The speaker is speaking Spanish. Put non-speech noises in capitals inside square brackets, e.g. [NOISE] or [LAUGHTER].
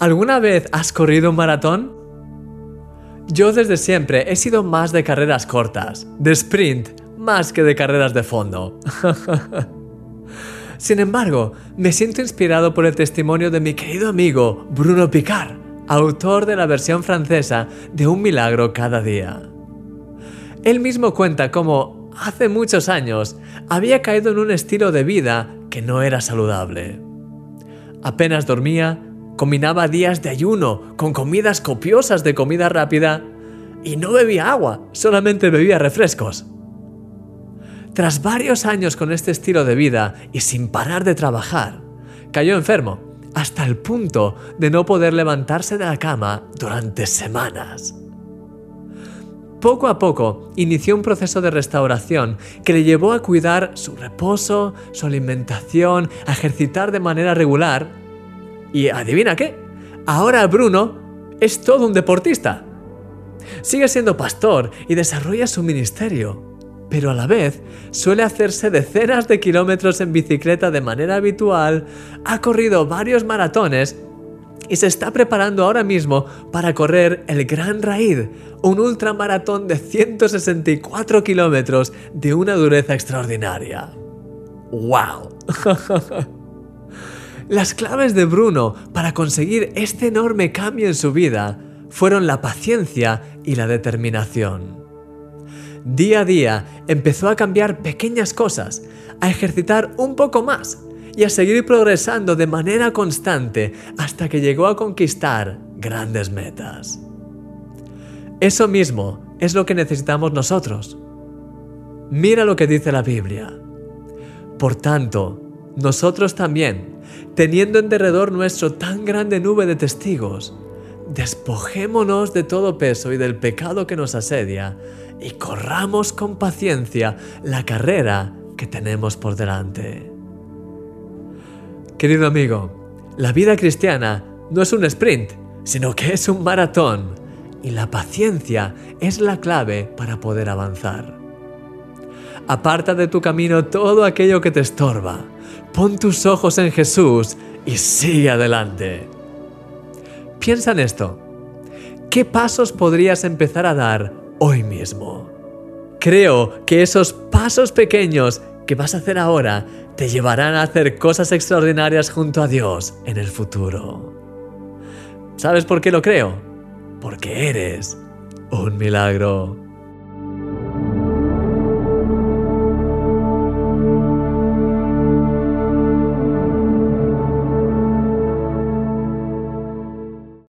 ¿Alguna vez has corrido un maratón? Yo desde siempre he sido más de carreras cortas, de sprint, más que de carreras de fondo. [LAUGHS] Sin embargo, me siento inspirado por el testimonio de mi querido amigo Bruno Picard, autor de la versión francesa de Un milagro cada día. Él mismo cuenta cómo, hace muchos años, había caído en un estilo de vida que no era saludable. Apenas dormía, combinaba días de ayuno con comidas copiosas de comida rápida y no bebía agua, solamente bebía refrescos. Tras varios años con este estilo de vida y sin parar de trabajar, cayó enfermo hasta el punto de no poder levantarse de la cama durante semanas. Poco a poco inició un proceso de restauración que le llevó a cuidar su reposo, su alimentación, a ejercitar de manera regular. Y adivina qué, ahora Bruno es todo un deportista. Sigue siendo pastor y desarrolla su ministerio, pero a la vez suele hacerse decenas de kilómetros en bicicleta de manera habitual, ha corrido varios maratones y se está preparando ahora mismo para correr el Gran Raid, un ultramaratón de 164 kilómetros de una dureza extraordinaria. ¡Wow! [LAUGHS] Las claves de Bruno para conseguir este enorme cambio en su vida fueron la paciencia y la determinación. Día a día empezó a cambiar pequeñas cosas, a ejercitar un poco más y a seguir progresando de manera constante hasta que llegó a conquistar grandes metas. Eso mismo es lo que necesitamos nosotros. Mira lo que dice la Biblia. Por tanto, nosotros también, teniendo en derredor nuestro tan grande nube de testigos, despojémonos de todo peso y del pecado que nos asedia y corramos con paciencia la carrera que tenemos por delante. Querido amigo, la vida cristiana no es un sprint, sino que es un maratón y la paciencia es la clave para poder avanzar. Aparta de tu camino todo aquello que te estorba, pon tus ojos en Jesús y sigue adelante. Piensa en esto. ¿Qué pasos podrías empezar a dar hoy mismo? Creo que esos pasos pequeños que vas a hacer ahora te llevarán a hacer cosas extraordinarias junto a Dios en el futuro. ¿Sabes por qué lo creo? Porque eres un milagro.